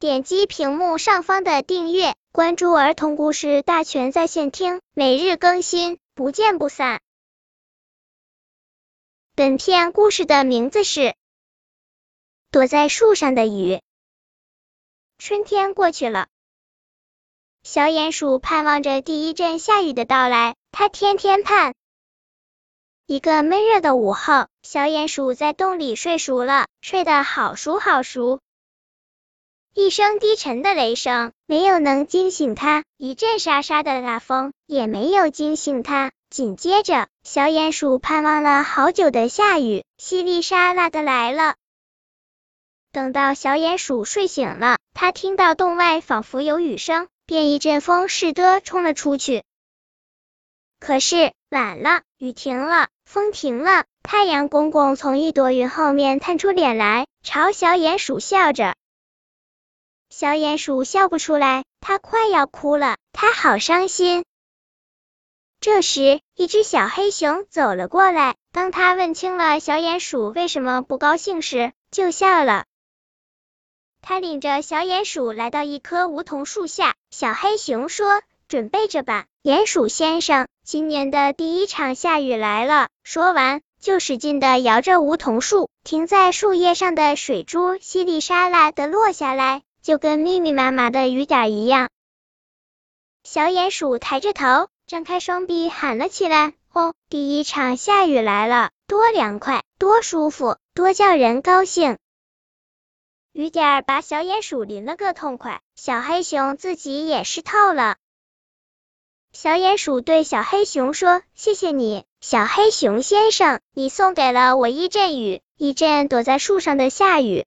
点击屏幕上方的订阅，关注儿童故事大全在线听，每日更新，不见不散。本片故事的名字是《躲在树上的雨》。春天过去了，小鼹鼠盼望着第一阵下雨的到来，它天天盼。一个闷热的午后，小鼹鼠在洞里睡熟了，睡得好熟好熟。一声低沉的雷声没有能惊醒他，一阵沙沙的大风也没有惊醒他。紧接着，小鼹鼠盼望了好久的下雨淅沥沙拉的来了。等到小鼹鼠睡醒了，它听到洞外仿佛有雨声，便一阵风似的冲了出去。可是晚了，雨停了。风停了，太阳公公从一朵云后面探出脸来，朝小鼹鼠笑着。小鼹鼠笑不出来，它快要哭了，它好伤心。这时，一只小黑熊走了过来，当他问清了小鼹鼠为什么不高兴时，就笑了。他领着小鼹鼠来到一棵梧桐树下，小黑熊说：“准备着吧，鼹鼠先生。”今年的第一场下雨来了。说完，就使劲的摇着梧桐树，停在树叶上的水珠淅沥沙啦的落下来，就跟密密麻麻的雨点一样。小鼹鼠抬着头，张开双臂，喊了起来：“哦，第一场下雨来了，多凉快，多舒服，多叫人高兴！”雨点儿把小鼹鼠淋了个痛快，小黑熊自己也湿透了。小鼹鼠对小黑熊说：“谢谢你，小黑熊先生，你送给了我一阵雨，一阵躲在树上的下雨。”